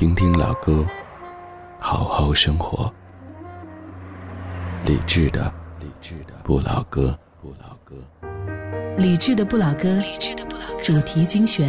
听听老歌好好生活。理智的理智的不老歌不老歌。理智的不老歌主题精选。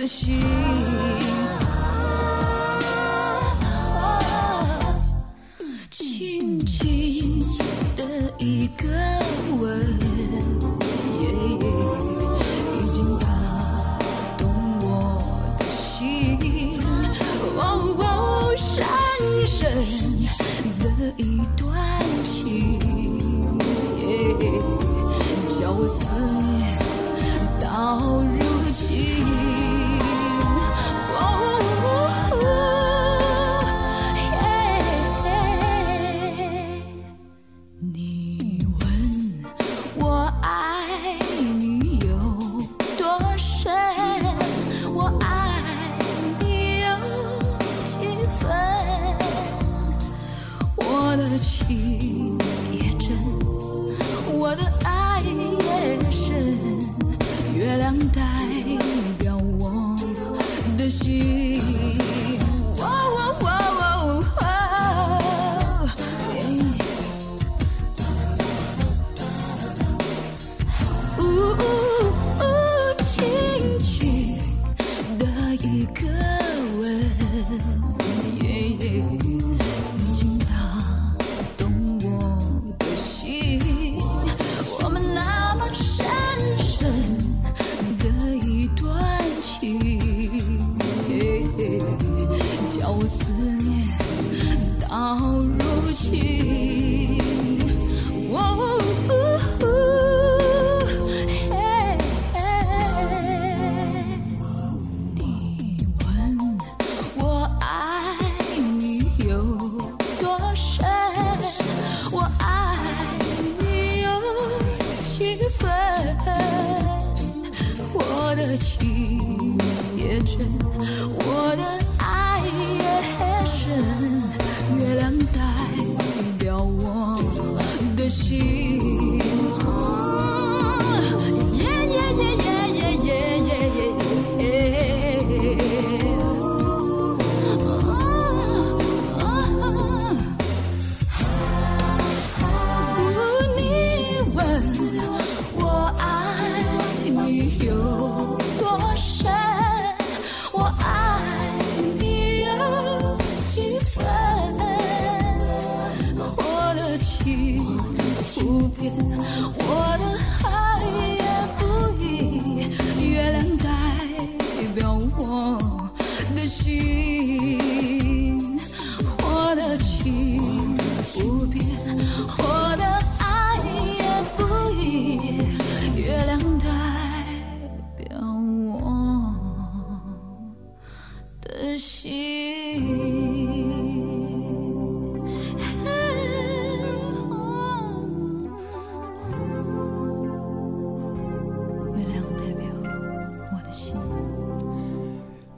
the sheep. 如一。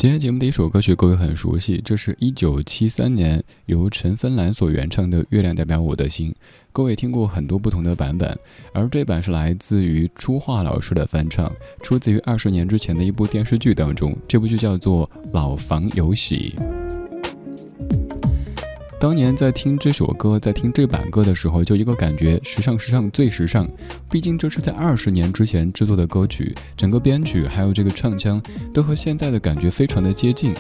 今天节目的一首歌曲，各位很熟悉，这是一九七三年由陈芬兰所原唱的《月亮代表我的心》。各位听过很多不同的版本，而这版是来自于朱桦老师的翻唱，出自于二十年之前的一部电视剧当中。这部剧叫做《老房有喜》。当年在听这首歌，在听这版歌的时候，就一个感觉，时尚，时尚，最时尚。毕竟这是在二十年之前制作的歌曲，整个编曲还有这个唱腔，都和现在的感觉非常的接近。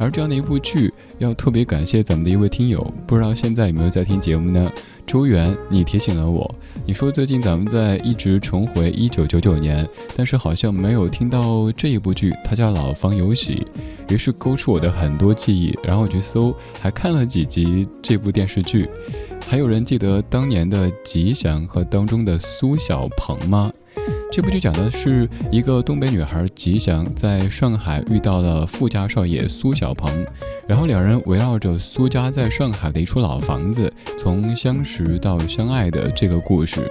而这样的一部剧，要特别感谢咱们的一位听友，不知道现在有没有在听节目呢？周元，你提醒了我。你说最近咱们在一直重回一九九九年，但是好像没有听到这一部剧，它叫《老房有喜》，于是勾出我的很多记忆，然后我去搜，还看了几集这部电视剧。还有人记得当年的吉祥和当中的苏小鹏吗？这部剧讲的是一个东北女孩吉祥在上海遇到了富家少爷苏小鹏，然后两人围绕着苏家在上海的一处老房子，从相识到相爱的这个故事。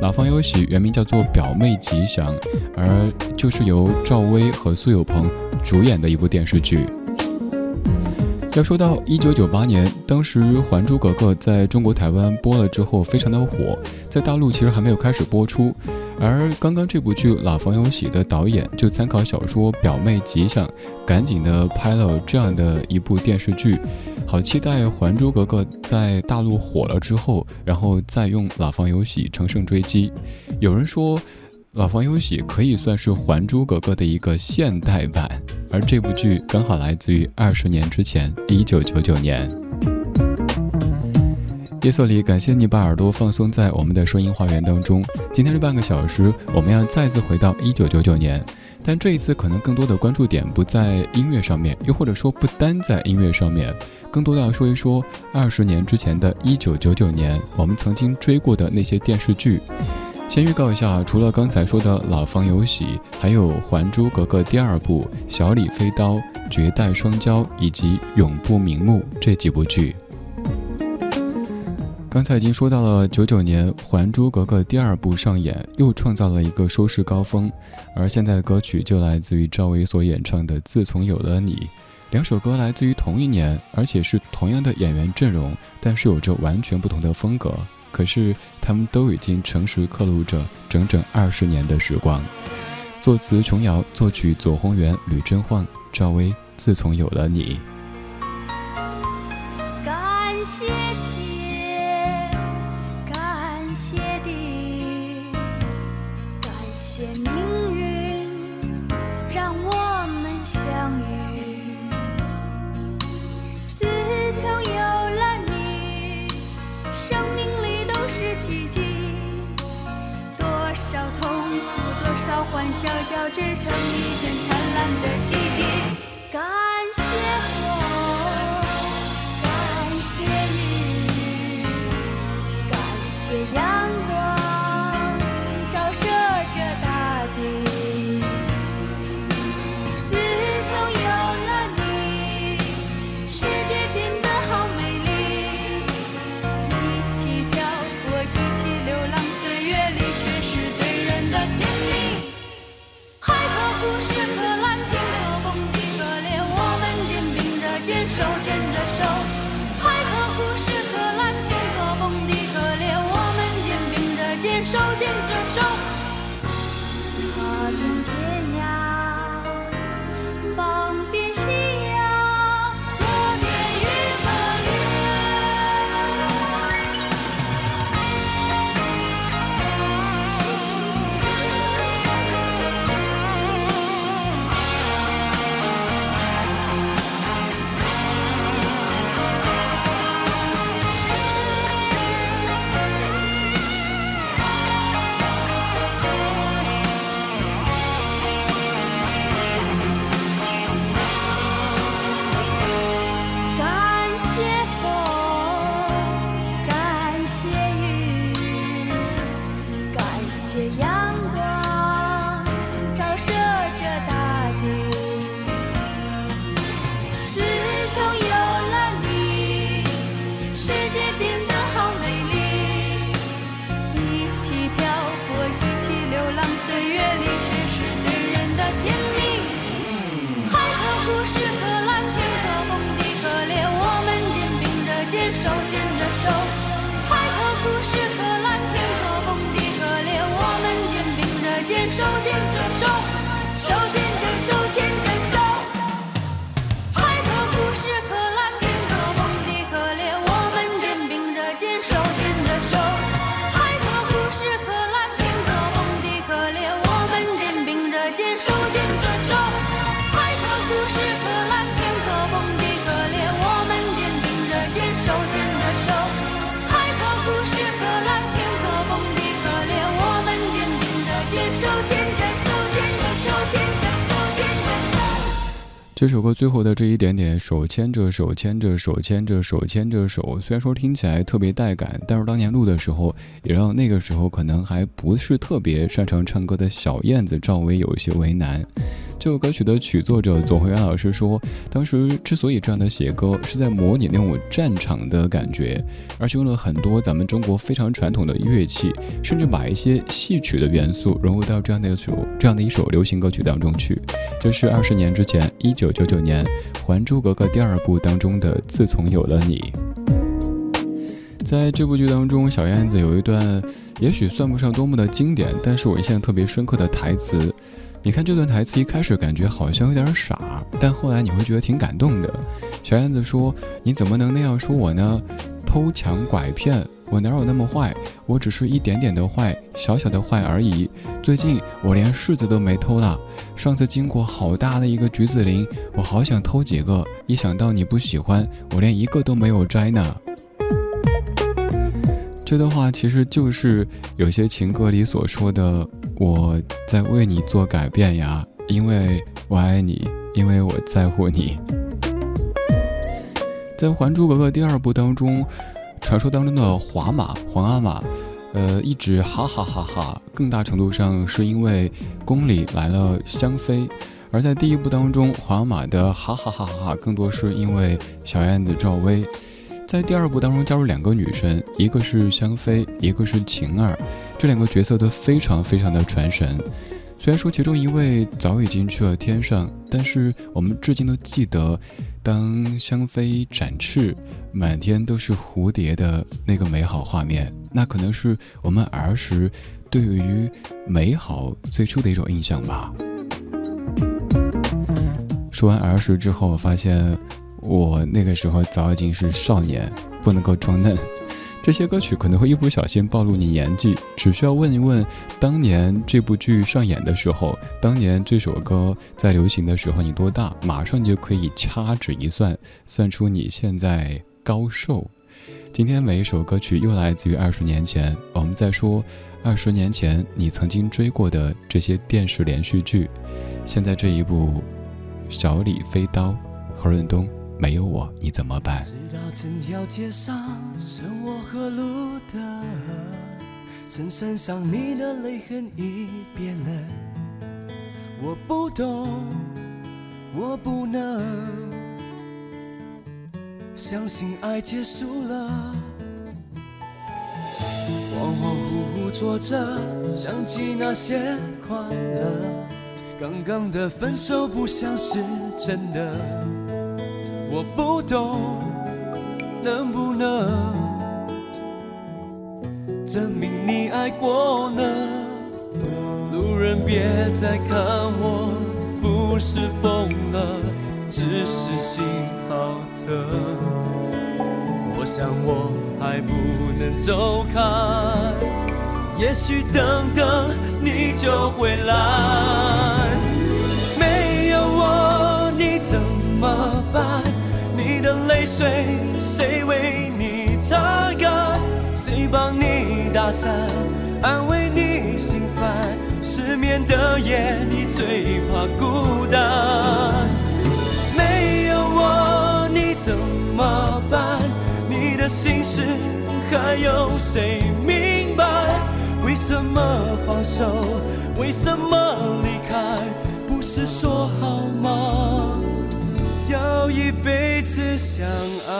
老房有喜原名叫做表妹吉祥，而就是由赵薇和苏有朋主演的一部电视剧。要说到一九九八年，当时《还珠格格》在中国台湾播了之后非常的火，在大陆其实还没有开始播出。而刚刚这部剧《老房有喜》的导演就参考小说《表妹吉祥》，赶紧的拍了这样的一部电视剧。好期待《还珠格格》在大陆火了之后，然后再用《老房有喜》乘胜追击。有人说。老房有喜可以算是《还珠格格》的一个现代版，而这部剧刚好来自于二十年之前，一九九九年。夜色里，感谢你把耳朵放松在我们的声音花园当中。今天这半个小时，我们要再次回到一九九九年，但这一次可能更多的关注点不在音乐上面，又或者说不单在音乐上面，更多的要说一说二十年之前的一九九九年，我们曾经追过的那些电视剧。先预告一下，除了刚才说的老房有喜，还有《还珠格格》第二部《小李飞刀》《绝代双骄》以及《永不瞑目》这几部剧。刚才已经说到了九九年《还珠格格》第二部上演，又创造了一个收视高峰。而现在的歌曲就来自于赵薇所演唱的《自从有了你》，两首歌来自于同一年，而且是同样的演员阵容，但是有着完全不同的风格。可是，他们都已经诚实刻录着整整二十年的时光。作词琼瑶，作曲左宏元、吕贞焕、赵薇。自从有了你。织成一片灿烂的记忆。最后的这一点点，手牵着手，牵着手，牵着手，牵着手，虽然说听起来特别带感，但是当年录的时候，也让那个时候可能还不是特别擅长唱歌的小燕子赵薇有一些为难。这首歌曲的曲作者左宏元老师说，当时之所以这样的写歌，是在模拟那种战场的感觉，而且用了很多咱们中国非常传统的乐器，甚至把一些戏曲的元素融入到这样的一首这样的一首流行歌曲当中去。这是二十年之前，一九九九年《还珠格格》第二部当中的《自从有了你》。在这部剧当中，小燕子有一段，也许算不上多么的经典，但是我印象特别深刻的台词。你看这段台词，一开始感觉好像有点傻，但后来你会觉得挺感动的。小燕子说：“你怎么能那样说我呢？偷抢拐骗，我哪有那么坏？我只是一点点的坏，小小的坏而已。最近我连柿子都没偷了。上次经过好大的一个橘子林，我好想偷几个，一想到你不喜欢，我连一个都没有摘呢。”这段话其实就是有些情歌里所说的。我在为你做改变呀，因为我爱你，因为我在乎你。在《还珠格格》第二部当中，传说当中的华马皇阿玛，呃，一直哈哈哈哈，更大程度上是因为宫里来了香妃；而在第一部当中，皇阿玛的哈哈哈哈，更多是因为小燕子赵薇。在第二部当中加入两个女生，一个是香妃，一个是晴儿，这两个角色都非常非常的传神。虽然说其中一位早已经去了天上，但是我们至今都记得，当香妃展翅，满天都是蝴蝶的那个美好画面，那可能是我们儿时对于美好最初的一种印象吧。说完儿时之后，我发现。我那个时候早已经是少年，不能够装嫩。这些歌曲可能会一不小心暴露你年纪，只需要问一问，当年这部剧上演的时候，当年这首歌在流行的时候你多大，马上就可以掐指一算，算出你现在高寿。今天每一首歌曲又来自于二十年前，我们在说二十年前你曾经追过的这些电视连续剧。现在这一部《小李飞刀》，何润东。没有我，你怎么办？知道整条街上剩我和路的，衬衫上你的泪痕已变了。我不懂，我不能相信爱结束了。恍恍惚惚坐着，想起那些快乐。刚刚的分手不像是真的。我不懂，能不能证明你爱过呢？路人别再看我，不是疯了，只是心好疼。我想我还不能走开，也许等等你就回来。没有我你怎么办？的泪水，谁为你擦干？谁帮你打伞，安慰你心烦？失眠的夜，你最怕孤单。没有我，你怎么办？你的心事，还有谁明白？为什么放手？为什么离开？不是说好吗？要一辈子相爱。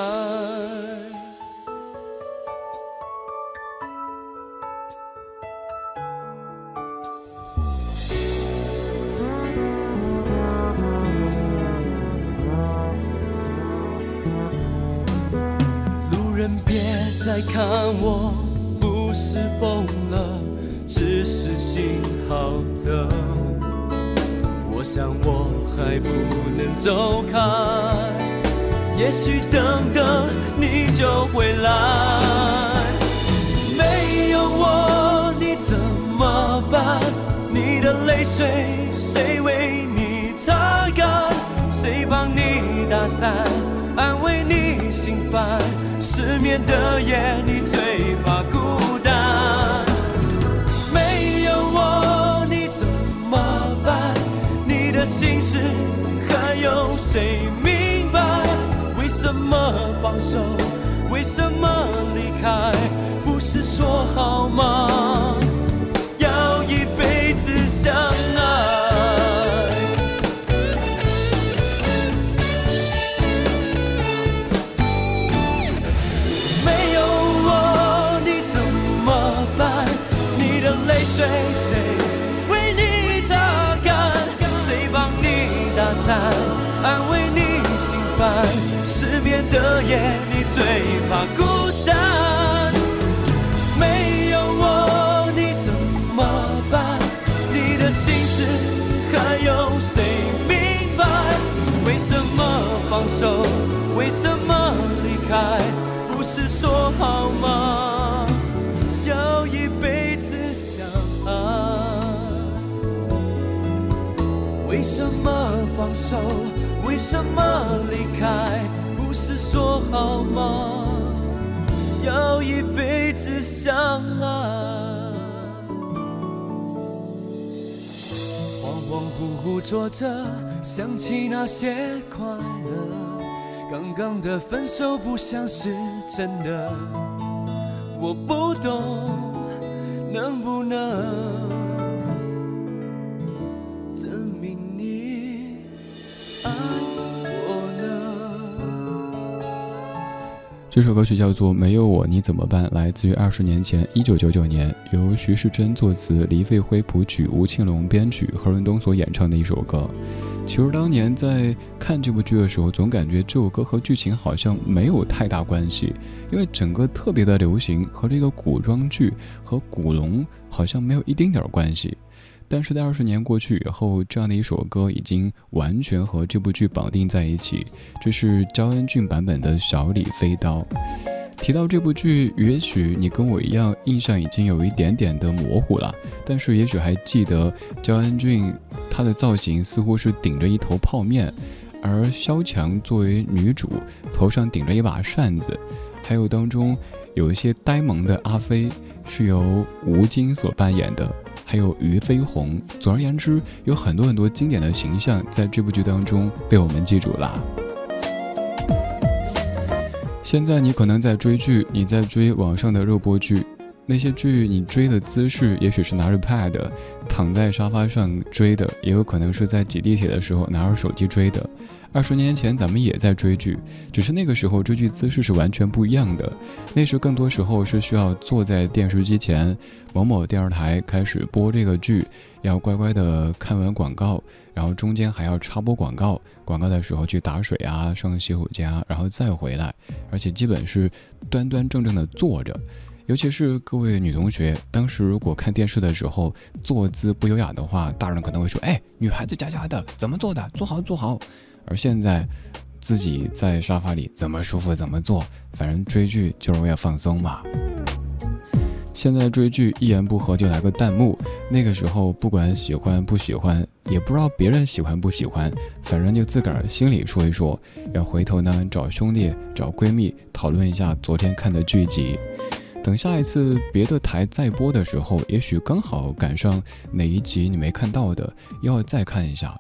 路人别再看我，不是疯了，只是心好疼。我想我还不能走开，也许等等你就回来。没有我你怎么办？你的泪水谁为你擦干？谁帮你打伞，安慰你心烦？失眠的夜你最怕的。心事，还有谁明白？为什么放手？为什么离开？不是说好吗？要一辈子相爱。没有我，你怎么办？你的泪水夜，你最怕孤单。没有我，你怎么办？你的心事还有谁明白？为什么放手？为什么离开？不是说好吗？要一辈子相爱。为什么放手？为什么离开？不是说好吗？要一辈子相爱。恍恍惚惚坐着，想起那些快乐。刚刚的分手不像是真的，我不懂，能不能这首歌曲叫做《没有我你怎么办》，来自于二十年前，一九九九年，由徐世珍作词，黎费辉谱曲，吴庆隆编曲，何润东所演唱的一首歌。其实当年在看这部剧的时候，总感觉这首歌和剧情好像没有太大关系，因为整个特别的流行，和这个古装剧和古龙好像没有一丁点儿关系。但是在二十年过去以后，这样的一首歌已经完全和这部剧绑定在一起。这是焦恩俊版本的《小李飞刀》。提到这部剧，也许你跟我一样，印象已经有一点点的模糊了，但是也许还记得焦恩俊他的造型似乎是顶着一头泡面，而萧蔷作为女主，头上顶着一把扇子，还有当中有一些呆萌的阿飞是由吴京所扮演的。还有俞飞鸿，总而言之，有很多很多经典的形象在这部剧当中被我们记住了。现在你可能在追剧，你在追网上的热播剧，那些剧你追的姿势，也许是拿着 pad 躺在沙发上追的，也有可能是在挤地铁的时候拿着手机追的。二十年前，咱们也在追剧，只是那个时候追剧姿势是完全不一样的。那时更多时候是需要坐在电视机前，某某电视台开始播这个剧，要乖乖的看完广告，然后中间还要插播广告。广告的时候去打水啊，上洗手间啊，然后再回来，而且基本是端端正正的坐着。尤其是各位女同学，当时如果看电视的时候坐姿不优雅的话，大人可能会说：“哎，女孩子家家的，怎么坐的？坐好，坐好。”而现在，自己在沙发里怎么舒服怎么做，反正追剧就是为了放松嘛。现在追剧一言不合就来个弹幕，那个时候不管喜欢不喜欢，也不知道别人喜欢不喜欢，反正就自个儿心里说一说，然后回头呢找兄弟找闺蜜讨论一下昨天看的剧集。等下一次别的台再播的时候，也许刚好赶上哪一集你没看到的，要再看一下。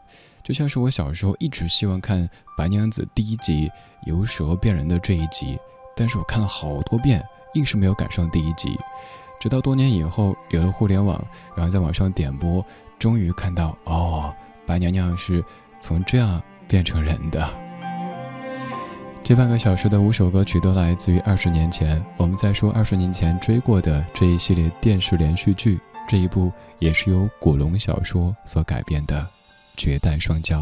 就像是我小时候一直希望看《白娘子》第一集由蛇变人的这一集，但是我看了好多遍，硬是没有赶上第一集。直到多年以后有了互联网，然后在网上点播，终于看到哦，白娘娘是从这样变成人的。这半个小时的五首歌曲都来自于二十年前，我们在说二十年前追过的这一系列电视连续剧，这一部也是由古龙小说所改编的。绝代双骄。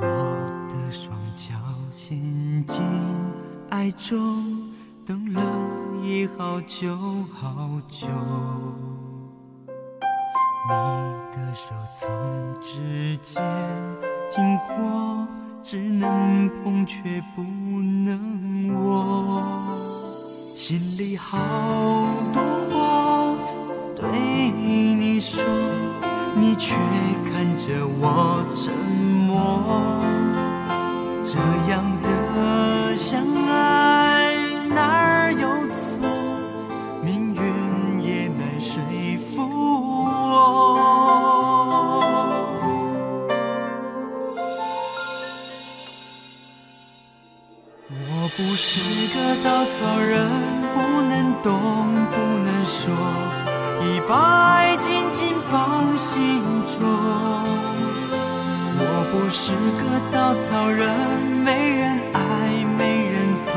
我的双脚陷进爱中，等了已好久好久。你的手从指尖经过，只能碰却不能握。心里好多话对你说你却看着我沉默这样的相爱哪儿有错命运也难说服我我不是个稻草人。动，不能说，已把爱紧紧放心中。我不是个稻草人，没人爱，没人懂，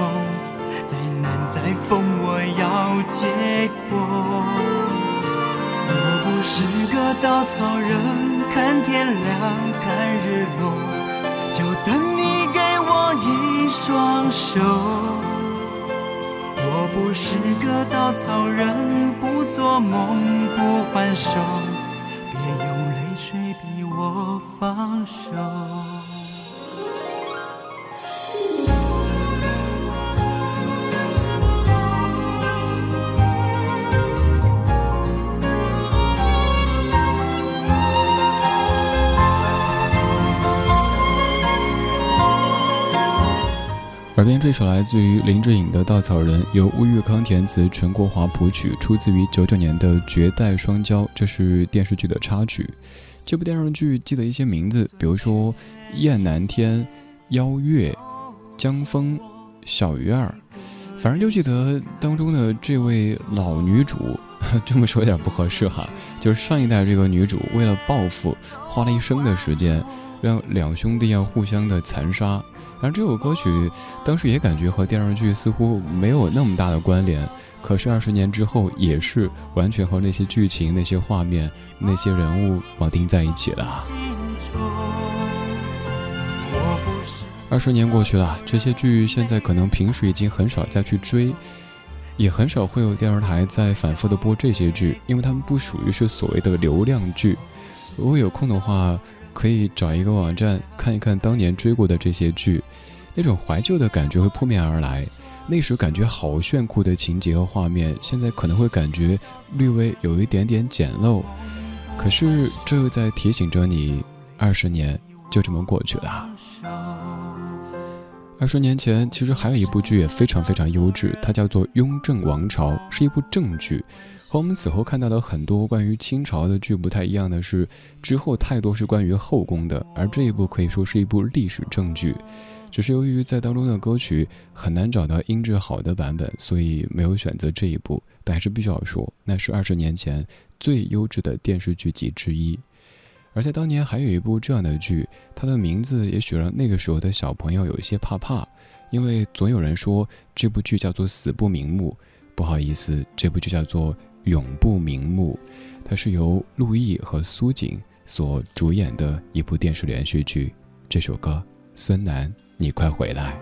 再难再疯，我要结果。我不是个稻草人，看天亮，看日落，就等你给我一双手。不是个稻草人，不做梦，不还手，别用泪水逼我放手。耳边这首来自于林志颖的《稻草人》，由吴玉康填词，陈国华谱曲，出自于九九年的《绝代双骄》，这是电视剧的插曲。这部电视剧记得一些名字，比如说燕南天、邀月、江枫、小鱼儿，反正就记得当中的这位老女主。这么说有点不合适哈，就是上一代这个女主为了报复，花了一生的时间，让两兄弟要互相的残杀。然后这首歌曲当时也感觉和电视剧似乎没有那么大的关联，可是二十年之后也是完全和那些剧情、那些画面、那些人物绑定在一起了。二十年过去了，这些剧现在可能平时已经很少再去追，也很少会有电视台在反复的播这些剧，因为他们不属于是所谓的流量剧。如果有空的话。可以找一个网站看一看当年追过的这些剧，那种怀旧的感觉会扑面而来。那时感觉好炫酷的情节和画面，现在可能会感觉略微有一点点简陋。可是这又在提醒着你，二十年就这么过去了。二十年前，其实还有一部剧也非常非常优质，它叫做《雍正王朝》，是一部正剧。和我们此后看到的很多关于清朝的剧不太一样的是，之后太多是关于后宫的，而这一部可以说是一部历史正剧。只是由于在当中的歌曲很难找到音质好的版本，所以没有选择这一部。但还是必须要说，那是二十年前最优质的电视剧集之一。而在当年还有一部这样的剧，它的名字也许让那个时候的小朋友有一些怕怕，因为总有人说这部剧叫做《死不瞑目》。不好意思，这部剧叫做。永不瞑目，它是由陆毅和苏锦所主演的一部电视连续剧。这首歌，孙楠，你快回来。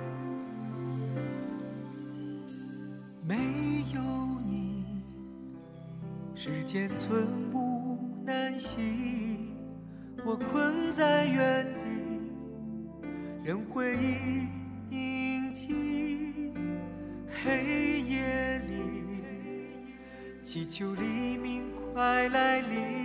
没有你，时间寸步难行，我困在原地，任回忆印记，黑。祈求黎明快来临，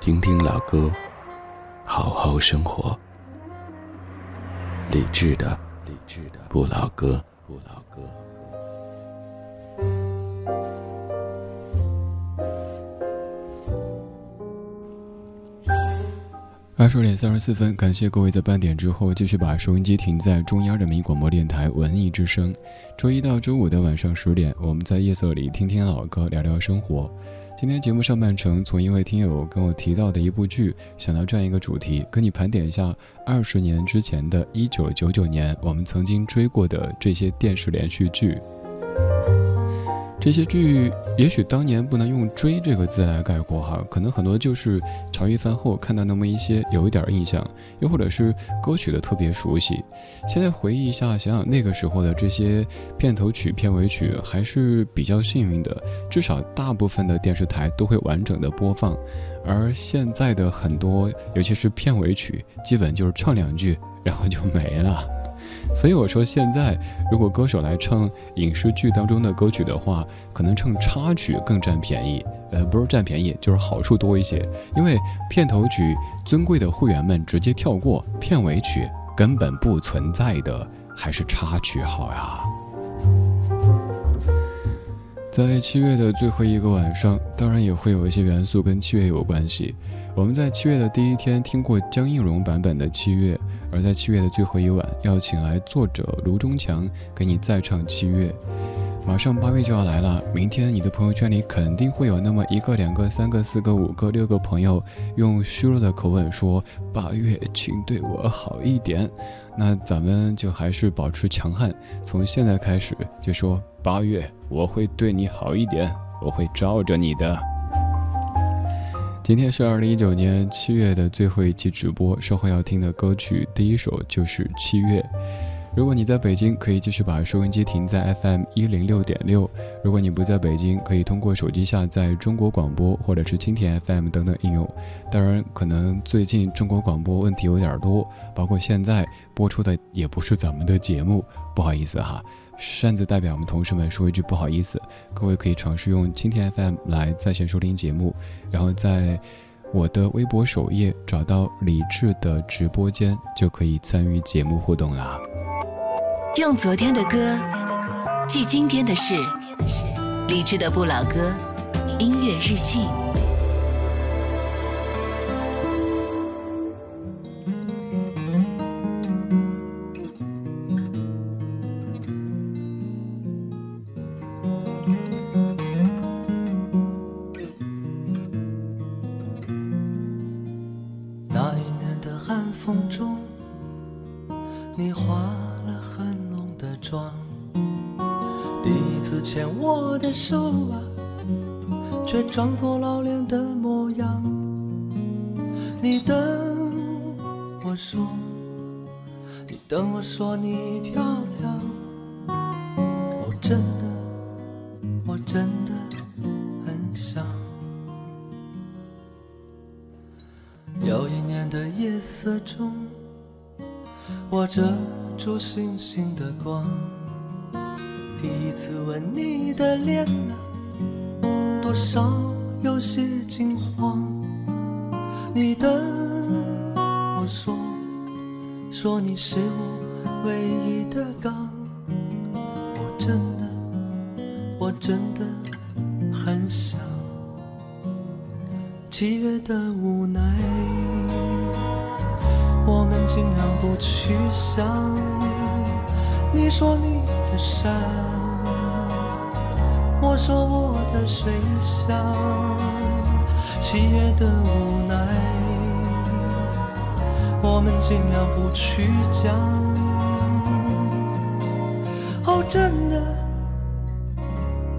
听听老歌，好好生活。理智的，理智的不老歌，不老歌。二十点三十四分，感谢各位在半点之后继续把收音机停在中央人民广播电台文艺之声。周一到周五的晚上十点，我们在夜色里听听老歌，聊聊生活。今天节目上半程，从一位听友跟我提到的一部剧，想到这样一个主题，跟你盘点一下二十年之前的一九九九年，我们曾经追过的这些电视连续剧。这些剧也许当年不能用“追”这个字来概括哈，可能很多就是茶余饭后看到那么一些，有一点印象，又或者是歌曲的特别熟悉。现在回忆一下，想想那个时候的这些片头曲、片尾曲，还是比较幸运的，至少大部分的电视台都会完整的播放。而现在的很多，尤其是片尾曲，基本就是唱两句，然后就没了。所以我说，现在如果歌手来唱影视剧当中的歌曲的话，可能唱插曲更占便宜。呃，不是占便宜，就是好处多一些。因为片头曲，尊贵的会员们直接跳过；片尾曲根本不存在的，还是插曲好呀。在七月的最后一个晚上，当然也会有一些元素跟七月有关系。我们在七月的第一天听过江映蓉版本的《七月》。而在七月的最后一晚，要请来作者卢中强给你再唱七月。马上八月就要来了，明天你的朋友圈里肯定会有那么一个、两个、三个、四个、五个、六个朋友，用虚弱的口吻说：“八月，请对我好一点。”那咱们就还是保持强悍，从现在开始就说：“八月，我会对你好一点，我会罩着你的。”今天是二零一九年七月的最后一期直播，稍后要听的歌曲第一首就是《七月》。如果你在北京，可以继续把收音机停在 FM 一零六点六；如果你不在北京，可以通过手机下载中国广播或者是蜻蜓 FM 等等应用。当然，可能最近中国广播问题有点多，包括现在播出的也不是咱们的节目，不好意思哈。擅自代表我们同事们说一句不好意思，各位可以尝试用蜻蜓 FM 来在线收听节目，然后在我的微博首页找到李智的直播间，就可以参与节目互动啦。用昨天的歌记今天的事，李智的不老歌音乐日记。我的手啊，却装作老练的模样，你等我说，你等我说你漂亮，我真的，我真的很想。有一年的夜色中，我遮住星星的光，第一次吻你的脸啊。多少有些惊慌，你等我说，说你是我唯一的港，我真的，我真的很想。七月的无奈，我们竟然不去想你，你说你的山。我说我的水乡，七月的无奈，我们尽量不去讲。哦，真的，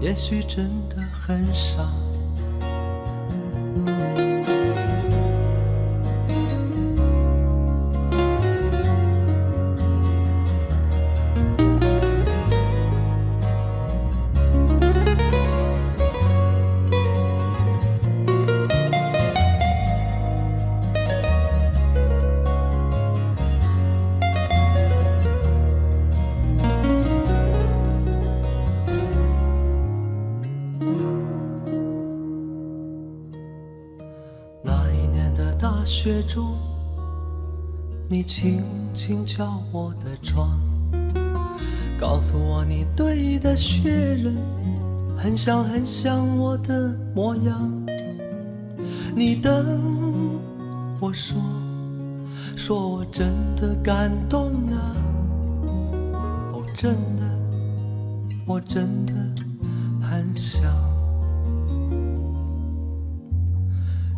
也许真的很傻。雪中，你轻轻敲我的窗，告诉我你堆的雪人很像很像我的模样。你等我说，说我真的感动啊！哦，真的，我真的很想。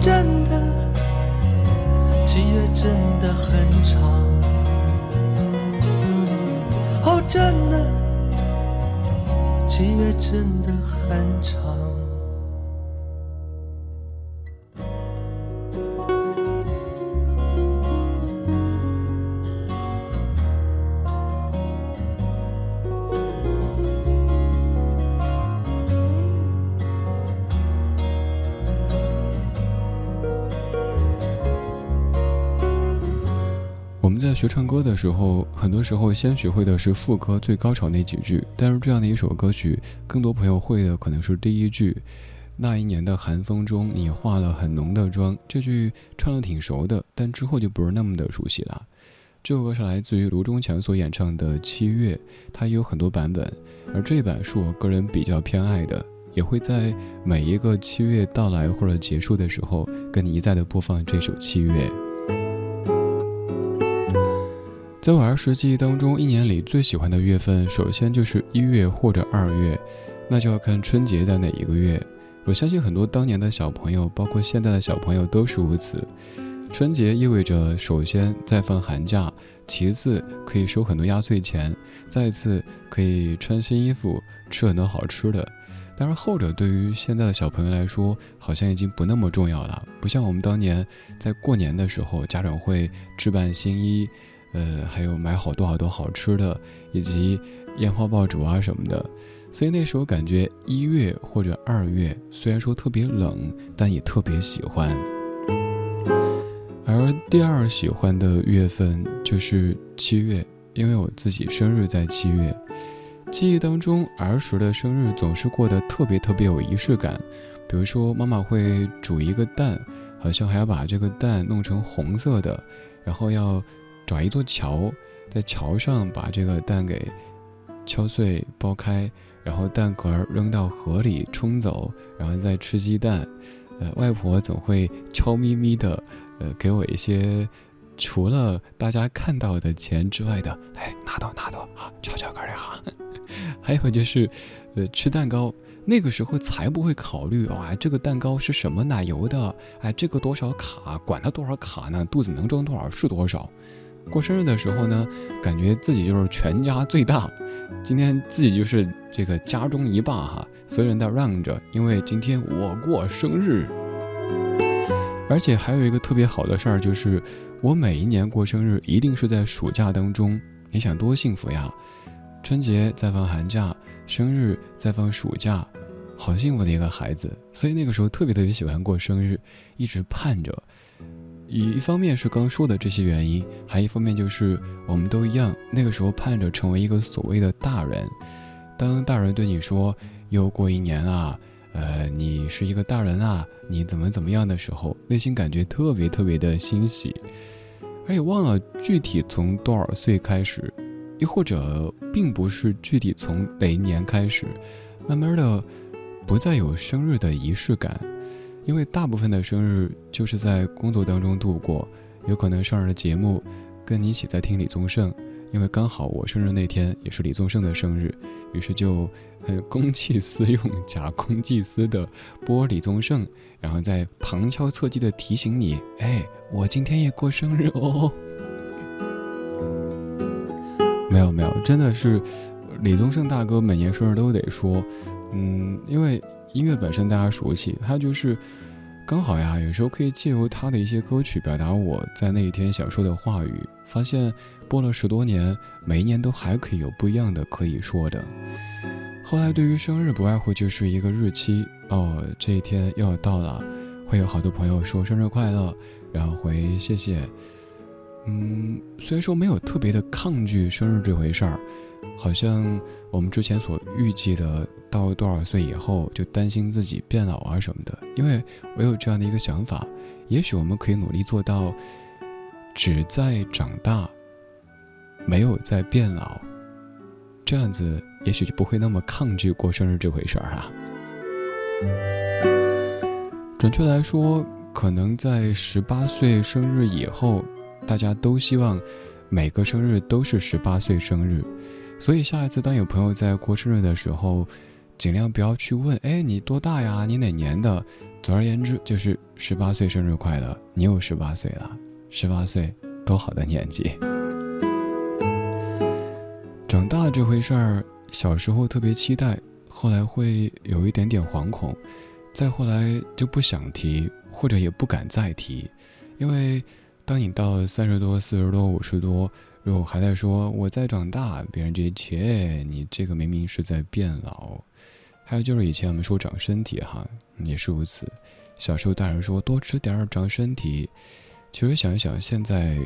真的，七月真的很长。哦，真的，七月真的很长。学唱歌的时候，很多时候先学会的是副歌最高潮那几句，但是这样的一首歌曲，更多朋友会的可能是第一句。那一年的寒风中，你化了很浓的妆。这句唱的挺熟的，但之后就不是那么的熟悉了。这首歌是来自于卢中强所演唱的《七月》，它也有很多版本，而这版是我个人比较偏爱的，也会在每一个七月到来或者结束的时候，跟你一再的播放这首《七月》。在我儿时记忆当中，一年里最喜欢的月份，首先就是一月或者二月，那就要看春节在哪一个月。我相信很多当年的小朋友，包括现在的小朋友都是如此。春节意味着，首先在放寒假，其次可以收很多压岁钱，再次可以穿新衣服，吃很多好吃的。当然，后者对于现在的小朋友来说，好像已经不那么重要了。不像我们当年在过年的时候，家长会置办新衣。呃，还有买好多好多好吃的，以及烟花爆竹啊什么的，所以那时候感觉一月或者二月虽然说特别冷，但也特别喜欢。而第二喜欢的月份就是七月，因为我自己生日在七月。记忆当中儿时的生日总是过得特别特别有仪式感，比如说妈妈会煮一个蛋，好像还要把这个蛋弄成红色的，然后要。找一座桥，在桥上把这个蛋给敲碎、剥开，然后蛋壳扔到河里冲走，然后再吃鸡蛋。呃，外婆总会悄咪咪的，呃，给我一些除了大家看到的钱之外的，哎，拿到拿到，好，悄悄个的哈。还有就是，呃，吃蛋糕，那个时候才不会考虑哇，这个蛋糕是什么奶油的，哎，这个多少卡，管它多少卡呢，肚子能装多少是多少。过生日的时候呢，感觉自己就是全家最大，今天自己就是这个家中一霸哈，所有人都让着，因为今天我过生日。而且还有一个特别好的事儿，就是我每一年过生日一定是在暑假当中，你想多幸福呀！春节再放寒假，生日再放暑假，好幸福的一个孩子。所以那个时候特别特别喜欢过生日，一直盼着。一一方面是刚说的这些原因，还一方面就是我们都一样，那个时候盼着成为一个所谓的大人。当大人对你说又过一年了，呃，你是一个大人啊，你怎么怎么样的时候，内心感觉特别特别的欣喜，而且忘了具体从多少岁开始，又或者并不是具体从哪一年开始，慢慢的不再有生日的仪式感。因为大部分的生日就是在工作当中度过，有可能生日的节目跟你一起在听李宗盛，因为刚好我生日那天也是李宗盛的生日，于是就呃公器私用，假公济私的播李宗盛，然后再旁敲侧击的提醒你，哎，我今天也过生日哦。没有没有，真的是李宗盛大哥每年生日都得说，嗯，因为音乐本身大家熟悉，它就是刚好呀，有时候可以借由他的一些歌曲表达我在那一天想说的话语。发现播了十多年，每一年都还可以有不一样的可以说的。后来对于生日，不外乎就是一个日期哦，这一天又要到了，会有好多朋友说生日快乐，然后回谢谢。嗯，虽然说没有特别的抗拒生日这回事儿，好像我们之前所预计的，到多少岁以后就担心自己变老啊什么的。因为我有这样的一个想法，也许我们可以努力做到，只在长大，没有在变老，这样子也许就不会那么抗拒过生日这回事儿啊。准确来说，可能在十八岁生日以后。大家都希望每个生日都是十八岁生日，所以下一次当有朋友在过生日的时候，尽量不要去问：“哎，你多大呀？你哪年的？”总而言之，就是十八岁生日快乐！你有十八岁了，十八岁多好的年纪！长大这回事儿，小时候特别期待，后来会有一点点惶恐，再后来就不想提，或者也不敢再提，因为。当你到三十多、四十多、五十多，如果还在说我在长大，别人就切，你这个明明是在变老。还有就是以前我们说长身体哈，也是如此。小时候大人说多吃点儿长身体，其实想一想，现在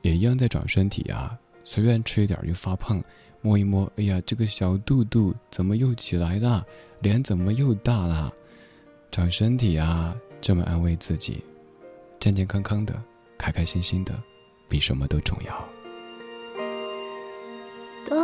也一样在长身体啊。随便吃一点就发胖，摸一摸，哎呀，这个小肚肚怎么又起来了？脸怎么又大了？长身体啊，这么安慰自己，健健康康的。开开心心的，比什么都重要。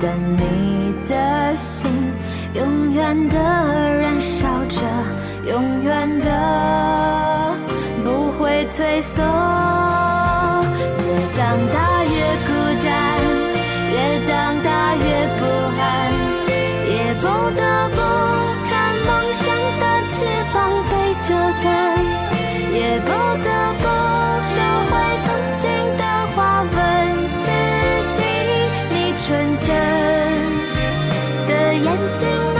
但你的心永远的燃烧着，永远的不。会退缩，越长大 waiting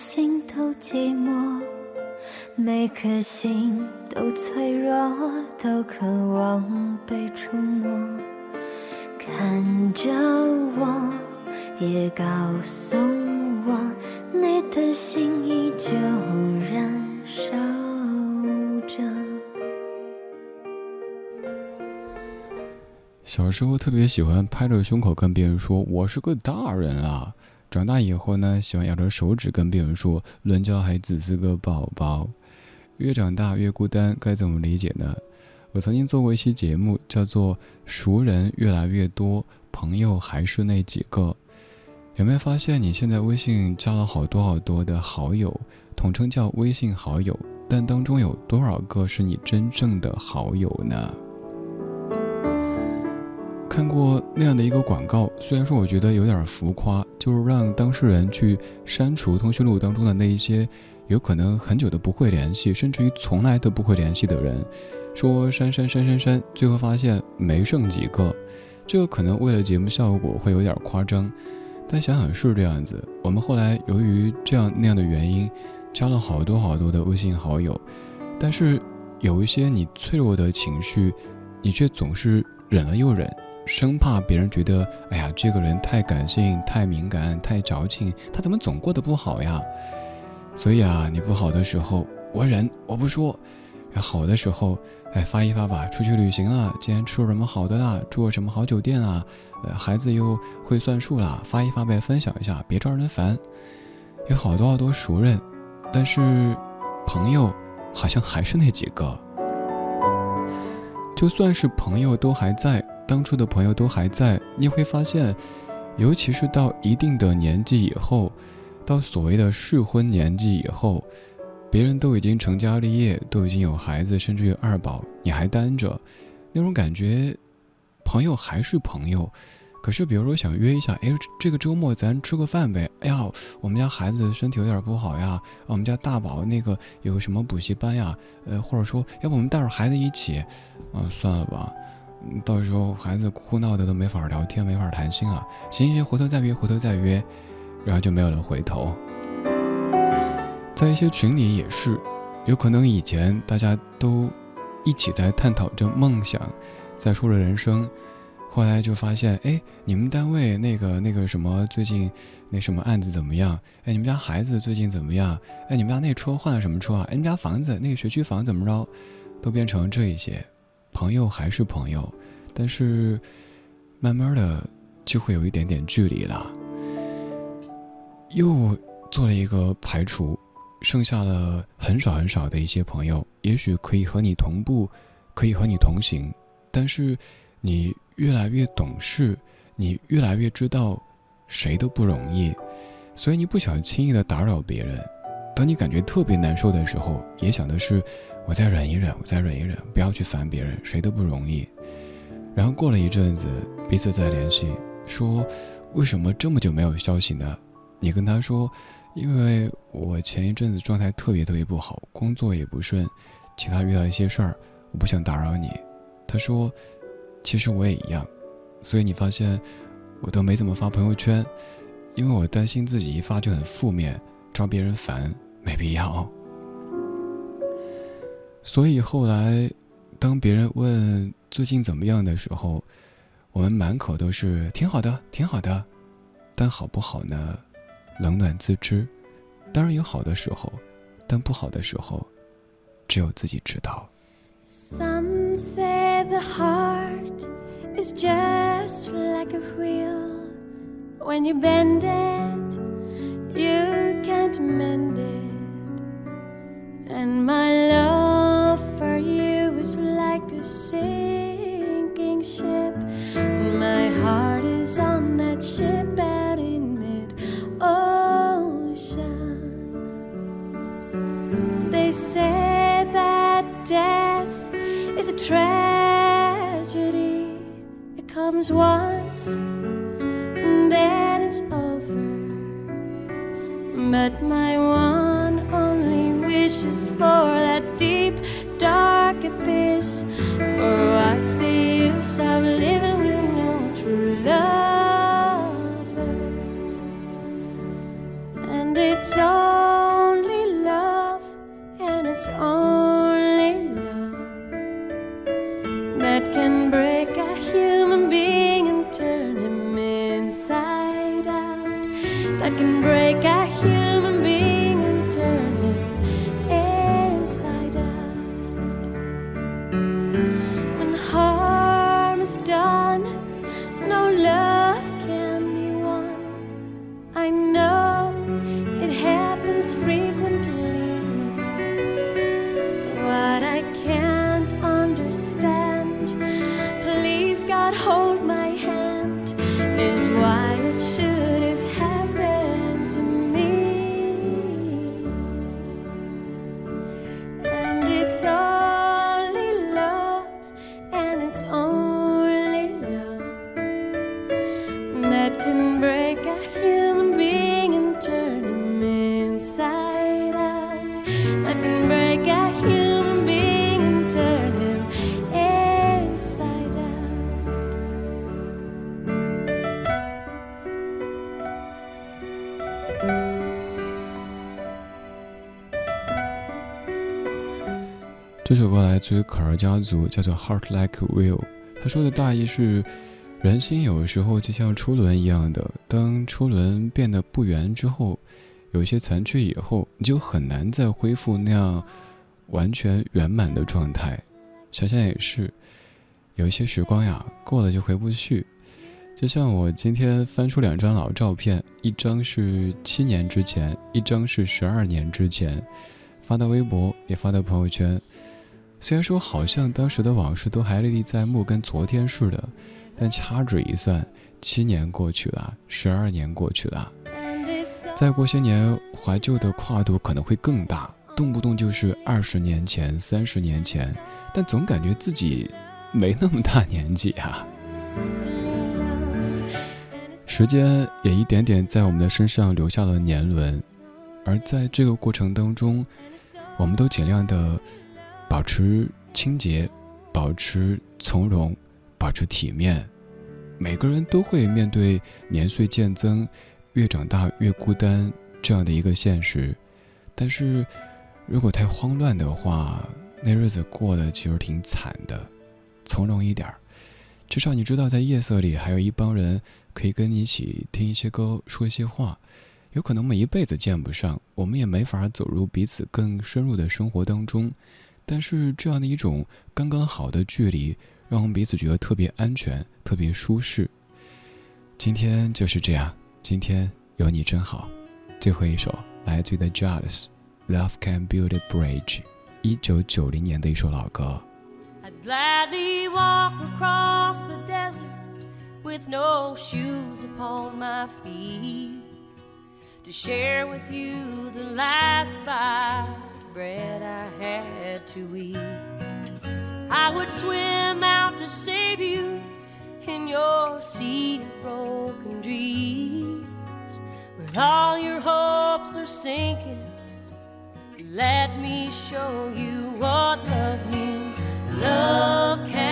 心都寂寞，每颗心都脆弱，都渴望被触摸。看着我，也告诉我，你的心依旧燃烧着。小时候特别喜欢拍着胸口跟别人说我是个大人啊，长大以后呢，喜欢咬着手指跟别人说伦教还只是个宝宝。越长大越孤单，该怎么理解呢？我曾经做过一期节目，叫做“熟人越来越多，朋友还是那几个”。有没有发现你现在微信加了好多好多的好友，统称叫微信好友，但当中有多少个是你真正的好友呢？看过那样的一个广告，虽然说我觉得有点浮夸，就是让当事人去删除通讯录当中的那一些有可能很久都不会联系，甚至于从来都不会联系的人，说删删删删删，最后发现没剩几个。这个可能为了节目效果会有点夸张，但想想是这样子。我们后来由于这样那样的原因，加了好多好多的微信好友，但是有一些你脆弱的情绪，你却总是忍了又忍。生怕别人觉得，哎呀，这个人太感性、太敏感、太矫情，他怎么总过得不好呀？所以啊，你不好的时候我忍，我不说；好的时候，哎，发一发吧，出去旅行了，今天吃了什么好的啦，住了什么好酒店啊？呃，孩子又会算数啦，发一发呗，分享一下，别招人烦。有好多好多熟人，但是朋友好像还是那几个。就算是朋友都还在。当初的朋友都还在，你会发现，尤其是到一定的年纪以后，到所谓的适婚年纪以后，别人都已经成家立业，都已经有孩子，甚至有二宝，你还单着，那种感觉，朋友还是朋友。可是，比如说想约一下，哎，这个周末咱吃个饭呗。哎呀，我们家孩子身体有点不好呀，我们家大宝那个有什么补习班呀？呃，或者说，要不我们带着孩子一起？嗯，算了吧。到时候孩子哭闹的都没法聊天，没法谈心了。行行行，回头再约，回头再约，然后就没有了回头。在一些群里也是，有可能以前大家都一起在探讨着梦想，在说着人生，后来就发现，哎，你们单位那个那个什么最近那什么案子怎么样？哎，你们家孩子最近怎么样？哎，你们家那车换了什么车啊？哎，你们家房子那个学区房怎么着？都变成这一些。朋友还是朋友，但是慢慢的就会有一点点距离了。又做了一个排除，剩下了很少很少的一些朋友，也许可以和你同步，可以和你同行，但是你越来越懂事，你越来越知道谁都不容易，所以你不想轻易的打扰别人。当你感觉特别难受的时候，也想的是。我再忍一忍，我再忍一忍，不要去烦别人，谁都不容易。然后过了一阵子，彼此再联系，说为什么这么久没有消息呢？你跟他说，因为我前一阵子状态特别特别不好，工作也不顺，其他遇到一些事儿，我不想打扰你。他说，其实我也一样，所以你发现我都没怎么发朋友圈，因为我担心自己一发就很负面，招别人烦，没必要。所以后来，当别人问最近怎么样的时候，我们满口都是挺好的，挺好的。但好不好呢？冷暖自知。当然有好的时候，但不好的时候，只有自己知道。Some say the heart is just like a wheel. When you bend it, you can't mend it. And my love for you is like a sinking ship. My heart is on that ship out in mid ocean. They say that death is a tragedy. It comes once and then it's over. But my one wishes for that deep dark 自于可儿家族，叫做《Heart Like Will》。他说的大意是，人心有时候就像车轮一样的，当车轮变得不圆之后，有些残缺以后，你就很难再恢复那样完全圆满的状态。想想也是，有一些时光呀，过了就回不去。就像我今天翻出两张老照片，一张是七年之前，一张是十二年之前，发到微博也发到朋友圈。虽然说好像当时的往事都还历历在目，跟昨天似的，但掐指一算，七年过去了，十二年过去了，再过些年，怀旧的跨度可能会更大，动不动就是二十年前、三十年前，但总感觉自己没那么大年纪啊。时间也一点点在我们的身上留下了年轮，而在这个过程当中，我们都尽量的保持清洁，保持从容，保持体面。每个人都会面对年岁渐增，越长大越孤单这样的一个现实。但是，如果太慌乱的话，那日子过得其实挺惨的。从容一点儿，至少你知道，在夜色里还有一帮人可以跟你一起听一些歌，说一些话。有可能我们一辈子见不上，我们也没法走入彼此更深入的生活当中。但是这样的一种刚刚好的距离，让我们彼此觉得特别安全、特别舒适。今天就是这样，今天有你真好。最后一首来自于 The Jazz，《Love Can Build a Bridge》，一九九零年的一首老歌。I'd gladly walk across the desert with no shoes upon my feet to share with you the last bite bread I had to eat. I would swim out to save you in your sea of broken dreams. When all your hopes are sinking, let me show you what love means. Love can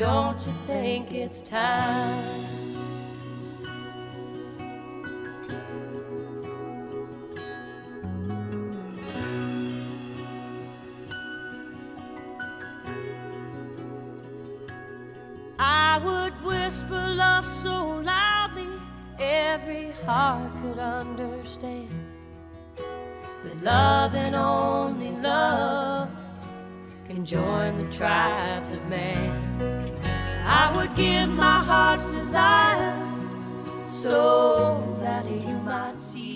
Don't you think it's time? I would whisper love so loudly every heart could understand. That love and only love can join the tribes of man. I would give my heart's desire so that you might see